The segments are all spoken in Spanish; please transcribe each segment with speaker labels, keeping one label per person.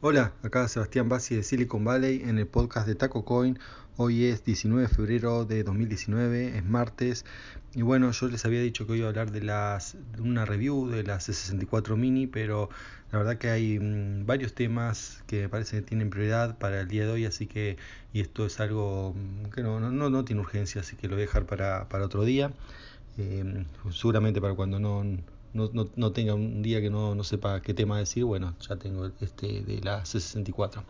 Speaker 1: Hola, acá Sebastián Bassi de Silicon Valley en el podcast de Taco Coin. Hoy es 19 de febrero de 2019, es martes. Y bueno, yo les había dicho que hoy iba a hablar de, las, una review de la C64 Mini, pero la verdad que hay mm, varios temas que me parece que tienen prioridad para el día de hoy, así que, y esto es algo mm, que no, no, no, tiene urgencia, así que lo voy a dejar para, para otro día. Eh, seguramente para cuando no no, no, no, tenga un día que no, no, sepa qué tema decir, bueno, ya tengo este de la C64.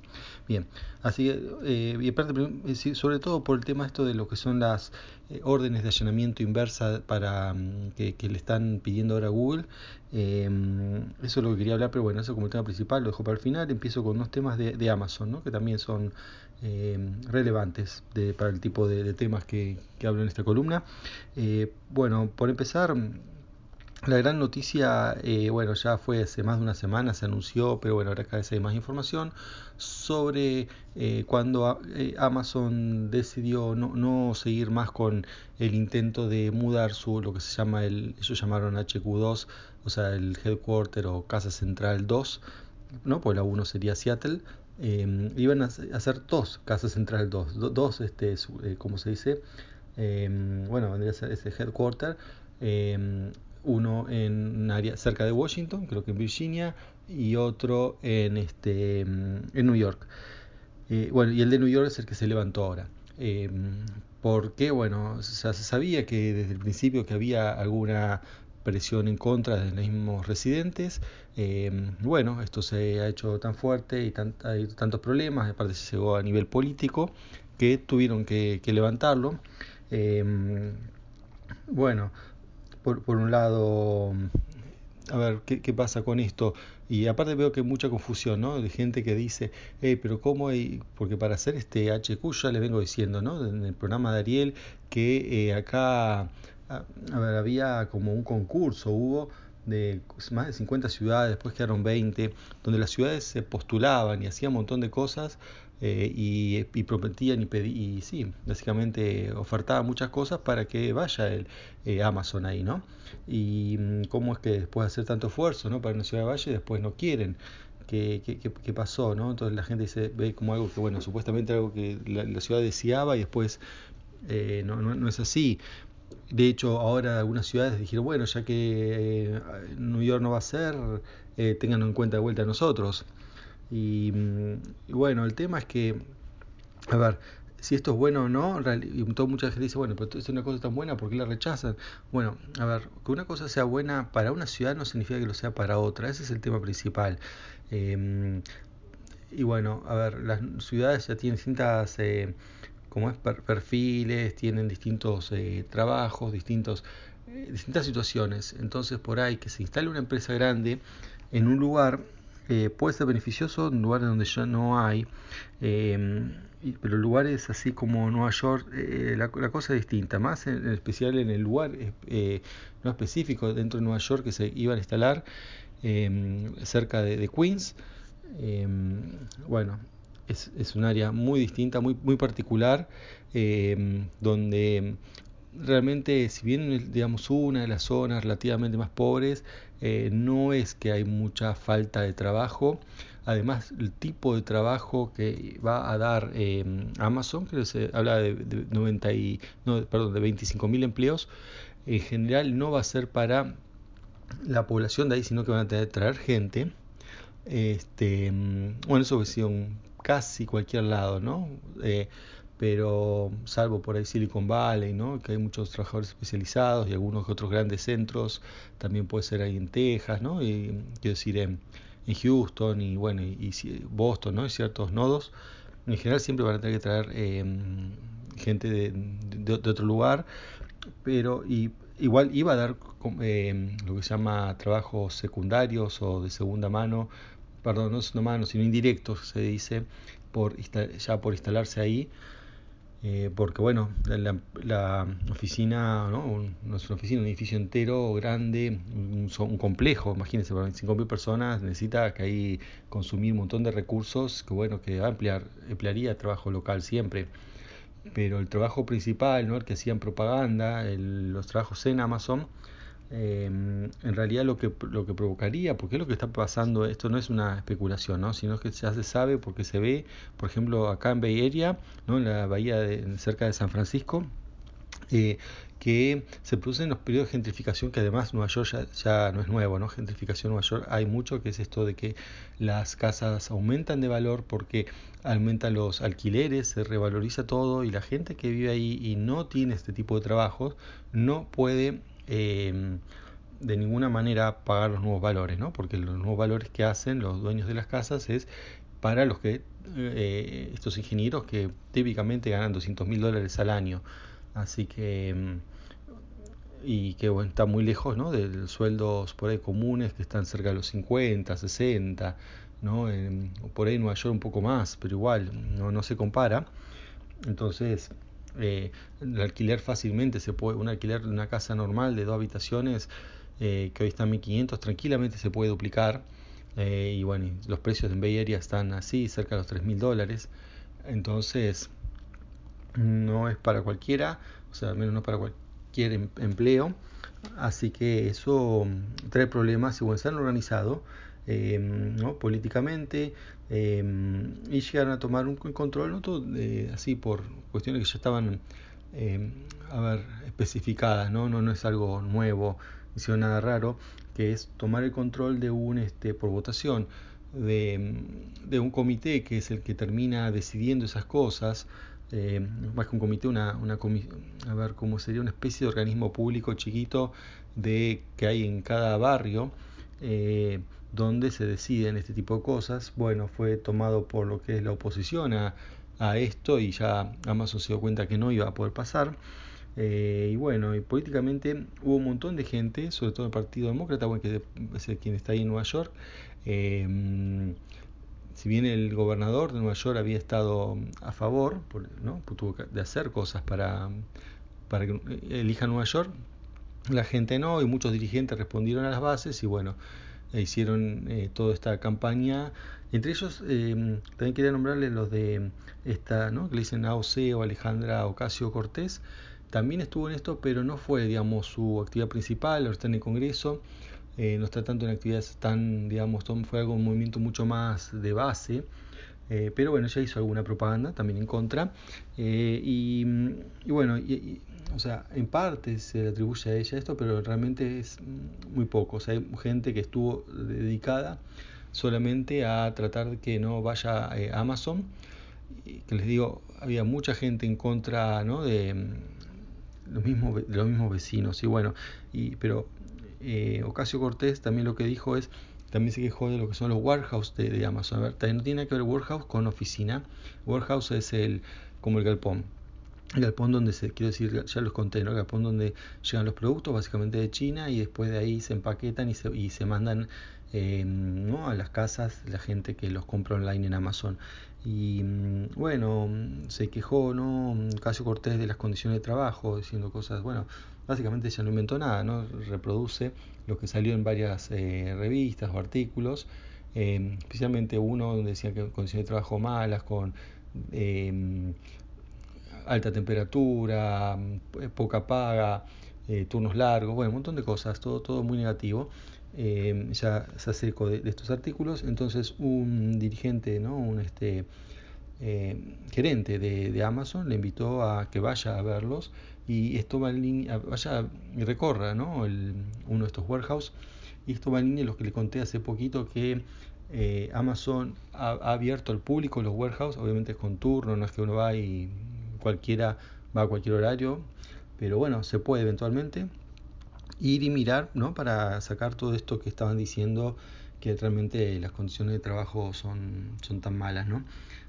Speaker 1: Bien, así que, eh, y aparte, eh, sobre todo por el tema esto de lo que son las eh, órdenes de allanamiento inversa para mm, que, le están pidiendo ahora a Google, eh, eso es lo que quería hablar, pero bueno, eso como el tema principal lo dejo para el final, empiezo con unos temas de, de Amazon, ¿no? que también son eh, relevantes de, para el tipo de, de temas que, que, hablo en esta columna. Bueno, por empezar, la gran noticia, eh, bueno, ya fue hace más de una semana, se anunció, pero bueno, ahora cada vez hay más información sobre eh, cuando eh, Amazon decidió no, seguir más con el intento de mudar su, lo que se llama el, ellos llamaron HQ2, o sea, el headquarter o casa central 2, ¿no? Pues la 1 sería Seattle. Eh, iban a hacer dos casas central 2, do, dos, este, eh, ¿cómo se dice? bueno, vendría a ser ese headquarter uno en un área cerca de Washington, creo que en Virginia, y otro en, este, en New York. Eh, bueno, y el de New York es el que se levantó ahora. Eh, porque, bueno, se sabía que desde el principio que había alguna presión en contra de los mismos residentes. Eh, bueno, esto se ha hecho tan fuerte y tant hay tantos problemas, aparte se llegó a nivel político, que tuvieron que, levantarlo. Eh, bueno, por, por un lado, a ver, ¿qué, ¿qué, pasa con esto? Y aparte veo que hay mucha confusión, ¿no? De gente que dice, hey, pero ¿cómo hay? Porque para hacer este HQ ya le vengo diciendo, ¿no? En el programa de Ariel, que eh, acá, a, a, ver, había como un concurso, hubo de más de 50 ciudades, después quedaron 20, donde las ciudades se postulaban y hacían un montón de cosas eh, y, y, prometían y, pedí, y sí, básicamente ofertaban muchas cosas para que vaya el eh, Amazon ahí, ¿no? Y mm, cómo es que después de hacer tanto esfuerzo, ¿no? Para una ciudad de valle, después no quieren. ¿Qué, qué, qué, pasó? ¿no? Entonces la gente dice, ve como algo que, bueno, supuestamente algo que la, la ciudad deseaba y después eh, no, no, no, es así. De hecho, ahora algunas ciudades dijeron, bueno, ya que eh, New York no va a ser, eh, tengan en cuenta de vuelta a nosotros. Y, y, bueno, el tema es que, a ver, si esto es bueno o no, y mucha gente dice, bueno, pero es una cosa tan buena, ¿por qué la rechazan? Bueno, a ver, que una cosa sea buena para una ciudad no significa que lo sea para otra, ese es el tema principal. Eh, y bueno, a ver, las ciudades ya tienen distintas... Eh, como es perfiles, tienen distintos eh, trabajos, distintos, eh, distintas situaciones. Entonces, por ahí que se instale una empresa grande en un lugar eh, puede ser beneficioso en lugares donde ya no hay, eh, pero lugares así como Nueva York, eh, la, cosa es distinta, más en, especial en el lugar no específico dentro de Nueva York que se iban a instalar cerca de, de Queens. bueno, es, es, un área muy distinta, muy, muy particular, eh, donde realmente, si bien digamos una de las zonas relativamente más pobres, eh, no es que hay mucha falta de trabajo. Además, el tipo de trabajo que va a dar eh, Amazon, que se habla de, de 90 y, no, perdón, de 25.000 empleos, en general no va a ser para la población de ahí, sino que van a tener, traer gente. Este, bueno, eso ha sido casi cualquier lado, ¿no? Eh, pero salvo por ahí Silicon Valley, ¿no? Que hay muchos trabajadores especializados y algunos otros grandes centros, también puede ser ahí en Texas, ¿no? Y quiero decir en, en Houston y bueno, y, y, Boston, ¿no? Y ciertos nodos. En general siempre van a tener que traer eh, gente de, de, otro lugar, pero y, igual iba a dar eh, lo que se llama trabajos secundarios o de segunda mano perdón, no segunda mano, sino indirectos, se dice, por ya por instalarse ahí, eh, porque bueno, la, la oficina, ¿no? No es una oficina, un edificio entero, grande, un, complejo, imagínense, para 25.000 personas necesita que ahí consumir un montón de recursos que bueno, que va a emplear, emplearía trabajo local siempre. Pero el trabajo principal, ¿no? el que hacían propaganda, el, los trabajos en Amazon, en realidad lo que, lo que provocaría, porque es lo que está pasando, esto no es una especulación, ¿no? sino que ya se sabe porque se ve, por ejemplo, acá en Bay Area, ¿no? en la bahía de, cerca de San Francisco, eh, que se producen los periodos de gentrificación, que además Nueva York ya, no es nuevo, ¿no? Gentrificación en Nueva York hay mucho, que es esto de que las casas aumentan de valor porque aumentan los alquileres, se revaloriza todo y la gente que vive ahí y no tiene este tipo de trabajos no puede eh, de ninguna manera pagar los nuevos valores, ¿no? Porque los nuevos valores que hacen los dueños de las casas es para los que eh, estos ingenieros que típicamente ganan 200 mil dólares al año Así que mm, y que bueno, está muy lejos ¿no? de sueldos por ahí comunes que están cerca de los 50, 60, ¿no? por ahí en Nueva York un poco más, pero igual no, no se compara. Entonces, eh, el alquiler fácilmente se puede, un alquiler de una casa normal de dos habitaciones eh, que hoy está en 1500 tranquilamente se puede duplicar. Eh, y bueno, los precios en Bay Area están así, cerca de los 3000 dólares. Entonces, no es para cualquiera, o sea, al menos no para cualquier em-, empleo. Así que eso trae problemas y bueno, están organizados em, ¿no? políticamente em, y llegaron a tomar un control, ¿no? Todo, así por cuestiones que ya estaban a ver, especificadas, ¿no? ¿no? Es algo nuevo, no nada raro, que es tomar el control de un, este, por votación, de, de un comité que es el que termina decidiendo esas cosas, eh, más que un comité, una, una a ver cómo sería una especie de organismo público chiquito de que hay en cada barrio eh, donde se deciden este tipo de cosas. Bueno, fue tomado por lo que es la oposición a, a esto y ya Amazon se dio cuenta que no iba a poder pasar. Eh, y bueno, y políticamente hubo un montón de gente, sobre todo el Partido Demócrata, bueno, que es quien está ahí en Nueva York, eh, si bien el gobernador de Nueva York había estado a favor, ¿no? Pues tuvo de hacer cosas para, para que elija Nueva York, la gente no, y muchos dirigentes respondieron a las bases y bueno, e hicieron eh, toda esta campaña. Entre ellos, eh, también quería nombrarles los de esta, ¿no? que le dicen AOC o Alejandra Ocasio Cortés, también estuvo en esto, pero no fue, digamos, su actividad principal, ahora está en el Congreso. Eh, no está tanto en actividades tan, digamos, fue algo, un movimiento mucho más de base, eh, pero bueno, ya hizo alguna propaganda también en contra, eh, y, bueno, o sea, en parte se le atribuye a ella esto, pero realmente es muy poco, o sea, hay gente que estuvo dedicada solamente a tratar de que no vaya a Amazon, que les digo, había mucha gente en contra ¿no? de, los mismos, de los mismos vecinos, y bueno, y, pero eh, Ocasio Cortés también lo que dijo es, también se quejó de lo que son los warehouse de, Amazon. A ver, no tiene que ver warehouse con oficina. Warehouse es el como el galpón. El galpón donde quiero decir, ya los conté, El galpón donde llegan los productos básicamente de China y después de ahí se empaquetan y se, y se mandan eh, ¿no? a las casas la gente que los compra online en Amazon. Y mm, bueno, se quejó, ¿no? Ocasio Cortés de las condiciones de trabajo, diciendo cosas, bueno, básicamente ya no inventó nada, ¿no? reproduce lo que salió en varias eh, revistas o artículos, eh, especialmente uno donde decía que condiciones de trabajo malas, con alta temperatura, poca paga, turnos largos, bueno, un montón de cosas, todo, todo muy negativo. ya se acercó de, estos artículos, entonces un dirigente, ¿no? un este, gerente de, de Amazon le invitó a que vaya a verlos y esto va en línea, vaya y recorra ¿no? El, uno de estos warehouse y esto va en línea lo que le conté hace poquito que eh, Amazon ha, abierto al público los warehouse, obviamente es con turno, no es que uno va y cualquiera va a cualquier horario, pero bueno, se puede eventualmente ir y mirar ¿no? para sacar todo esto que estaban diciendo que realmente las condiciones de trabajo son, tan malas, ¿no?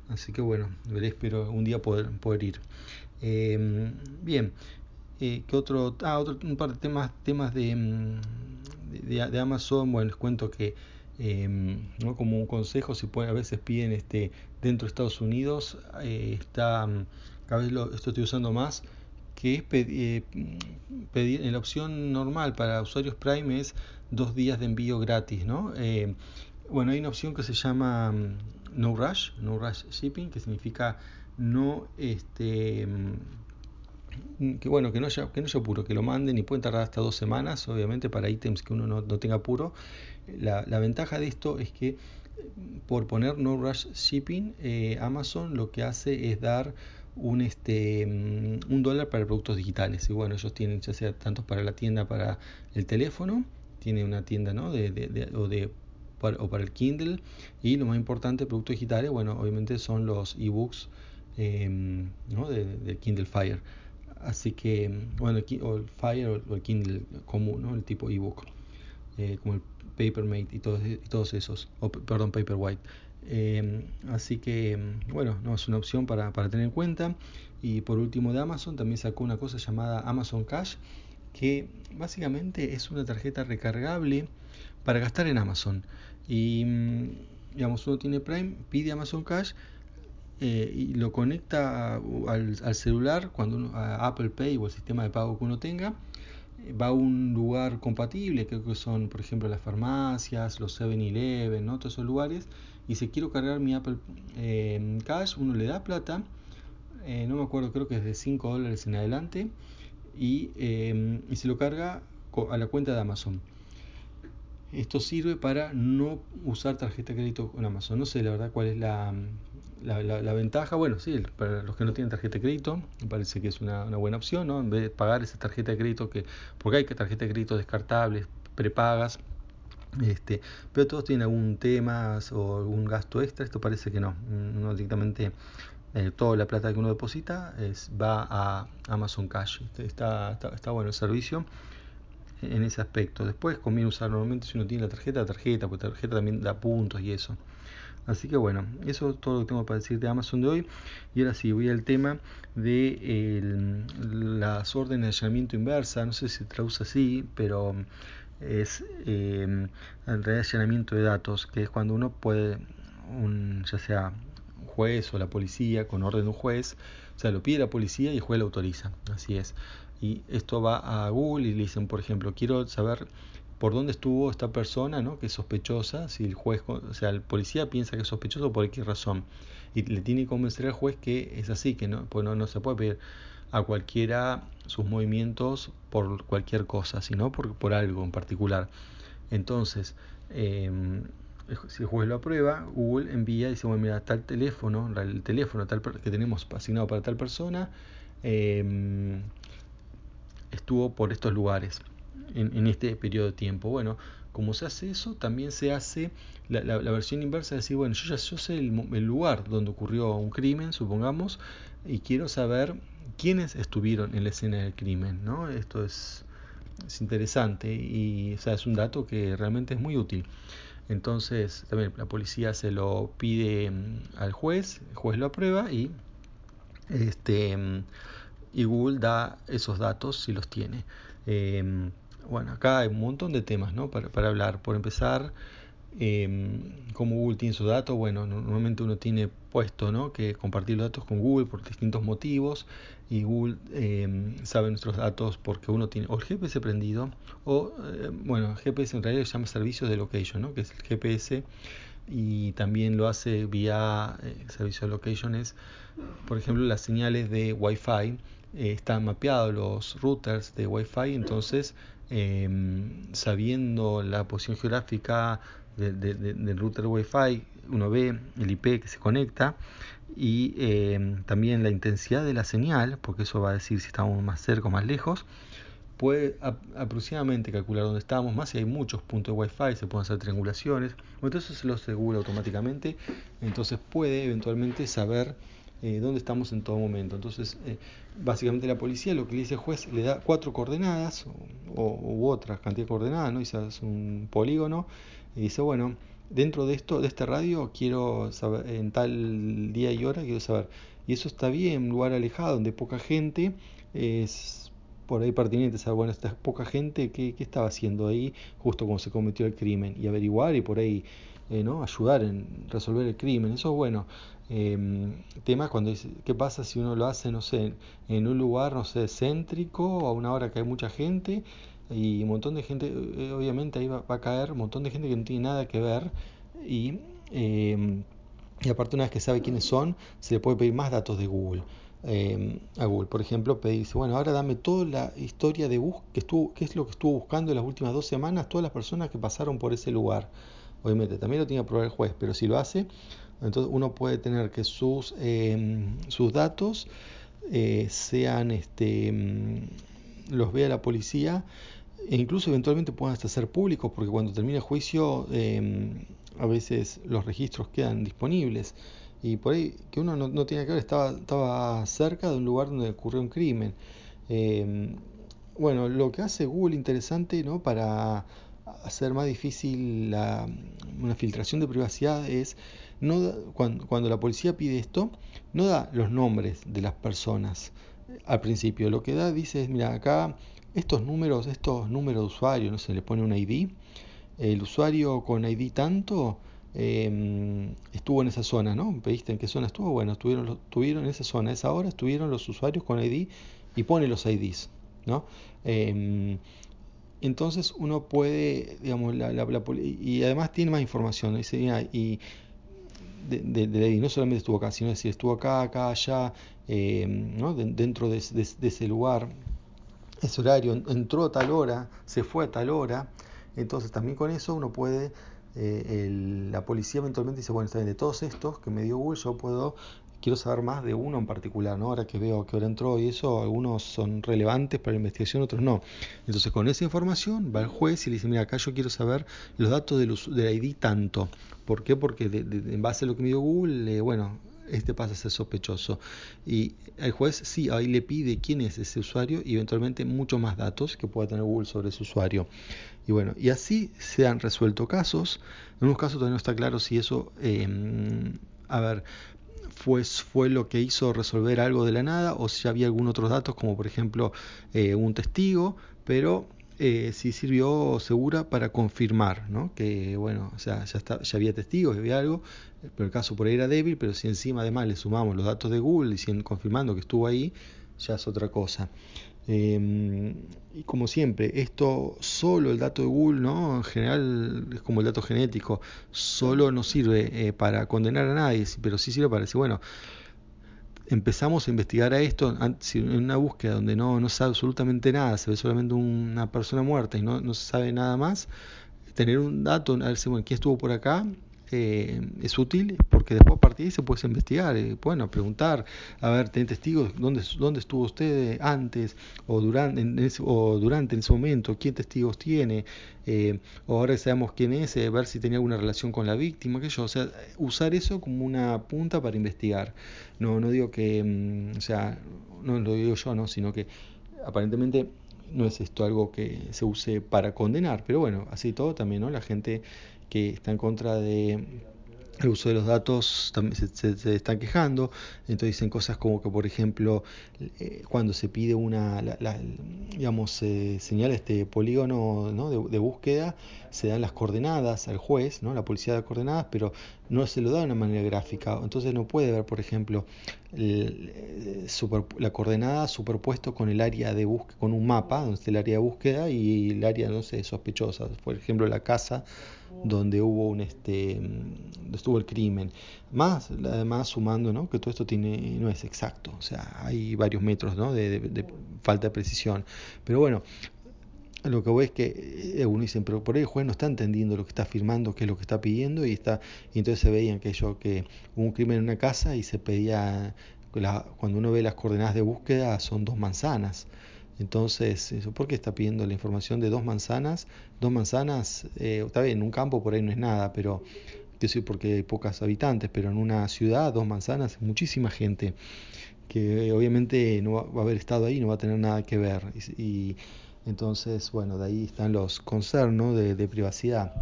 Speaker 1: Así que bueno, espero un día poder, poder ir. Em, bien, eh, ¿qué otro? Ah, otro, un par de temas, temas de, mm, de, Amazon. Bueno, les cuento que em, ¿no? como un consejo, si puede, a veces piden este dentro de Estados Unidos, eh, está, mm, cada vez lo estoy usando más, que es eh, pedir, en la opción normal para usuarios Prime es dos días de envío gratis, ¿no? bueno, hay una opción que se llama mm, No Rush, No Rush Shipping, que significa no este que bueno, que no haya, que no haya apuro, que lo manden y pueden tardar hasta dos semanas, obviamente para ítems que uno no, tenga apuro. La, la, ventaja de esto es que por poner no rush shipping, eh, Amazon lo que hace es dar un, este, mm, un dólar para productos digitales. Y bueno, ellos tienen ya sea tanto para la tienda, para el teléfono, tiene una tienda ¿no? de, de, o, de, o para el Kindle. Y lo más importante, productos digitales, bueno, obviamente son los ebooks eh, ¿no? del Kindle Fire. Así que, bueno, el Fire o el Kindle común, el tipo ebook, eh, como el Papermate y todos, y todos esos, perdón, Paperwhite. Eh, así que, bueno, no es una opción para, para, tener en cuenta. Y por último de Amazon también sacó una cosa llamada Amazon Cash, que básicamente es una tarjeta recargable para gastar en Amazon. Y digamos, uno tiene Prime, pide Amazon Cash eh, y lo conecta al, al, celular cuando uno, a Apple Pay o el sistema de pago que uno tenga va a un lugar compatible, creo que son, por ejemplo, las farmacias, los 7-Eleven, ¿no? todos esos lugares, y si quiero cargar mi Apple eh, Cash, uno le da plata, eh, no me acuerdo, creo que es de 5 dólares en adelante, y, eh, y se lo carga a la cuenta de Amazon. Esto sirve para no usar tarjeta de crédito con Amazon. No sé la verdad cuál es la, la, la, ventaja. Bueno, sí, para los que no tienen tarjeta de crédito, me parece que es una, buena opción, ¿no? En vez de pagar esa tarjeta de crédito, que porque hay que tarjeta de crédito descartables, prepagas, este, pero todos tienen algún tema o algún gasto extra. Esto parece que no. No directamente eh, toda la plata que uno deposita es, va a Amazon Cash. Está, está, está bueno el servicio en ese aspecto. Después conviene usar normalmente si uno tiene la tarjeta, la tarjeta, porque la tarjeta también da puntos y eso. Así que bueno, eso es todo lo que tengo para decir de Amazon de hoy. Y ahora sí, voy al tema de el, las órdenes de allanamiento inversa. No sé si se traduce así, pero es eh, el allanamiento de datos, que es cuando uno puede, un, ya sea un juez o la policía, con orden de un juez, o sea, lo pide la policía y el juez lo autoriza. Así es y esto va a Google y le dicen, por ejemplo, quiero saber por dónde estuvo esta persona, ¿no? que es sospechosa, si el juez, o sea, el policía piensa que es sospechoso por qué razón, y le tiene que convencer al juez que es así, que no, pues no, no se puede pedir a cualquiera sus movimientos por cualquier cosa, sino por, por algo en particular. Entonces, eh, si el juez lo aprueba, Google envía y dice, bueno, mira, tal teléfono, el teléfono tal que tenemos asignado para tal persona, eh, estuvo por estos lugares en, en, este periodo de tiempo. Bueno, como se hace eso, también se hace la, la, versión inversa, de decir, bueno, yo ya yo sé el, lugar donde ocurrió un crimen, supongamos, y quiero saber quiénes estuvieron en la escena del crimen, ¿no? Esto es, es interesante y o sea, es un dato que realmente es muy útil. Entonces, también la policía se lo pide mm, al juez, el juez lo aprueba y este mm, y Google da esos datos si los tiene. Eh, bueno, acá hay un montón de temas ¿no? para, para hablar. Por empezar, eh, cómo Google tiene sus datos. Bueno, normalmente uno tiene puesto ¿no? que compartir los datos con Google por distintos motivos y Google eh, sabe nuestros datos porque uno tiene o el GPS prendido o, eh, bueno, GPS en realidad se llama servicio de location, ¿no? que es el GPS y también lo hace vía eh, servicio de location es, por ejemplo, las señales de Wi-Fi eh, están mapeados los routers de Wi-Fi, entonces eh, sabiendo la posición geográfica de, de, de, del router Wi-Fi, uno ve el IP que se conecta y eh, también la intensidad de la señal, porque eso va a decir si estamos más cerca o más lejos, puede aproximadamente calcular dónde estamos, más si hay muchos puntos de Wi-Fi, se pueden hacer triangulaciones, entonces se lo asegura automáticamente, entonces puede eventualmente saber eh, dónde estamos en todo momento. Entonces, eh, básicamente la policía lo que le dice el juez le da cuatro coordenadas o, o, u otra cantidad de coordenadas, ¿no? Y se hace un polígono y dice, bueno, dentro de esto, de este radio, quiero saber, en tal día y hora, quiero saber. Y eso está bien, un lugar alejado, donde poca gente, es por ahí pertinente saber, bueno, esta poca gente, ¿qué, qué estaba haciendo ahí justo cuando se cometió el crimen? Y averiguar y por ahí eh, ¿no? ayudar en resolver el crimen. Eso es bueno. Eh, temas cuando dice, ¿qué pasa si uno lo hace, no sé, en un lugar, no sé, céntrico, a una hora que hay mucha gente y un montón de gente, eh, obviamente ahí va, va, a caer un montón de gente que no tiene nada que ver y, eh, y aparte una vez que sabe quiénes son, se le puede pedir más datos de Google. eh, a Google. Por ejemplo, dice, bueno, ahora dame toda la historia de bus que estuvo, qué es lo que estuvo buscando en las últimas dos semanas, todas las personas que pasaron por ese lugar. Obviamente, también lo tiene que probar el juez, pero si lo hace, entonces uno puede tener que sus, em, sus datos eh, sean, este, em, los vea la policía e incluso eventualmente puedan hasta ser públicos, porque cuando termina el juicio em, a veces los registros quedan disponibles. Y por ahí, que uno no, tiene que ver, estaba, estaba cerca de un lugar donde ocurrió un crimen. bueno, lo que hace Google interesante ¿no? para hacer más difícil la, una filtración de privacidad es no cuando, la policía pide esto, no da los nombres de las personas al principio. Lo que da dice es, mira, acá estos números, estos números de usuario, no se le pone un ID, el usuario con ID tanto em, estuvo en esa zona, ¿no? ¿Pediste en qué zona estuvo? Bueno, estuvieron, estuvieron en esa zona, esa hora estuvieron los usuarios con ID y pone los IDs, ¿no? Em, entonces uno puede, digamos, la, y además tiene más información, dice, y de, de, no solamente estuvo acá, sino decir, estuvo acá, acá, allá, eh, ¿no? dentro de, ese lugar, ese horario, entró a tal hora, se fue a tal hora, entonces también con eso uno puede, eh, la policía eventualmente dice, bueno, está bien, de todos estos que me dio Google, yo puedo quiero saber más de uno en particular, ¿no? Ahora que veo que ahora entró y eso, algunos son relevantes para la investigación, otros no. Entonces con esa información va el juez y le dice, mira, acá yo quiero saber los datos del, del ID tanto. ¿Por qué? Porque en base a lo que me dio Google, bueno, este pasa a ser sospechoso. Y el juez sí, ahí le pide quién es ese usuario y eventualmente muchos más datos que pueda tener Google sobre ese usuario. Y bueno, y así se han resuelto casos. En unos casos todavía no está claro si eso, eh, a ver, fue, fue lo que hizo resolver algo de la nada o si había algún otro datos como por ejemplo eh, un testigo, pero eh, sí sirvió segura para confirmar, ¿no? Que bueno, o sea, ya, está, ya había testigos, había algo, pero el caso por ahí era débil, pero si encima además le sumamos los datos de Google diciendo, confirmando que estuvo ahí, ya es otra cosa. Em, y como siempre, esto solo el dato de Google, ¿no? En general es como el dato genético, solo no sirve eh, para condenar a nadie, pero sí sirve para decir, bueno, empezamos a investigar a esto en una búsqueda donde no, no sabe absolutamente nada, se ve solamente una persona muerta y no, no se sabe nada más, tener un dato, a ver si, bueno, quién estuvo por acá, eh, es útil porque después a partir de ahí se puede investigar, eh, bueno, preguntar, a ver, tener testigos, ¿dónde, dónde estuvo usted antes o durante, en ese, o durante ese momento? ¿Quién testigos tiene? Eh, o ahora sabemos quién es, ver si tenía alguna relación con la víctima, que yo, o sea, usar eso como una punta para investigar. No, no digo que, mm, o sea, no lo digo yo, no, sino que aparentemente no es esto algo que se use para condenar, pero bueno, así todo también, ¿no? La gente que está en contra de el uso de los datos también se, están quejando, entonces dicen cosas como que, por ejemplo, eh, cuando se pide una, digamos, eh, señala este polígono ¿no? de, búsqueda, se dan las coordenadas al juez, ¿no? la policía da coordenadas, pero no se lo da de una manera gráfica, entonces no puede ver, por ejemplo, la coordenada superpuesto con el área de búsqueda, con un mapa, donde está el área de búsqueda y el área, no sé, sospechosa, por ejemplo, la casa donde hubo un este estuvo el crimen. Más además sumando ¿no? que todo esto tiene no es exacto. O sea hay varios metros ¿no? de, falta de precisión. Pero bueno lo que voy es que eh, uno dice pero por ahí el juez no está entendiendo lo que está afirmando qué es lo que está pidiendo y está y entonces se veían que yo que hubo un crimen en una casa y se pedía cuando uno ve las coordenadas de búsqueda son dos manzanas entonces, ¿por qué está pidiendo la información de dos manzanas? Dos manzanas, eh, está bien, en un campo por ahí no es nada, pero decir porque hay pocas habitantes, pero en una ciudad, dos manzanas, muchísima gente que obviamente no va, a haber estado ahí, no va a tener nada que ver. Entonces, bueno, de ahí están los concernos de, privacidad.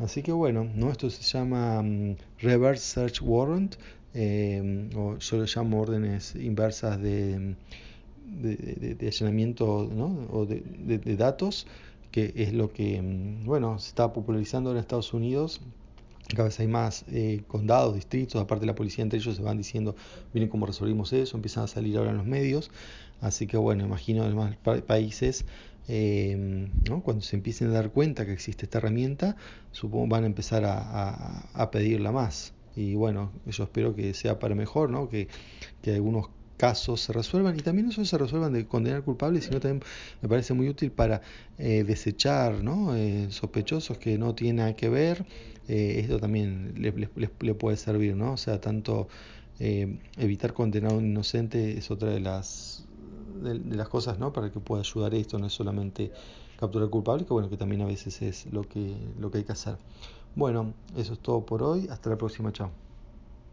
Speaker 1: Así que bueno, ¿no? esto se llama mm, Reverse Search Warrant, eh, o yo lo llamo órdenes inversas de de, allanamiento o de, datos, que es lo que mm, bueno, se está popularizando en Estados Unidos. Cada vez hay más eh, condados, distritos, aparte de la policía entre ellos se van diciendo, miren cómo resolvimos eso, empiezan a salir ahora en los medios. Así que bueno, imagino en más países, em, cuando se empiecen a dar cuenta que existe esta herramienta, supongo van a empezar a, pedirla más. Y bueno, yo espero que sea para mejor, ¿no? que, algunos casos se resuelvan y también eso se resuelvan de condenar culpables, sino también me parece muy útil para eh, desechar ¿no? Eh, sospechosos que no tienen nada que ver. Eh, esto también le, le, puede servir, ¿no? O sea, tanto evitar condenar a un inocente es otra de las de, las cosas, ¿no? Para que pueda ayudar esto, no es solamente capturar culpable, que bueno, que también a veces es lo que, lo que hay que hacer. Bueno, eso es todo por hoy. Hasta la próxima. Chao.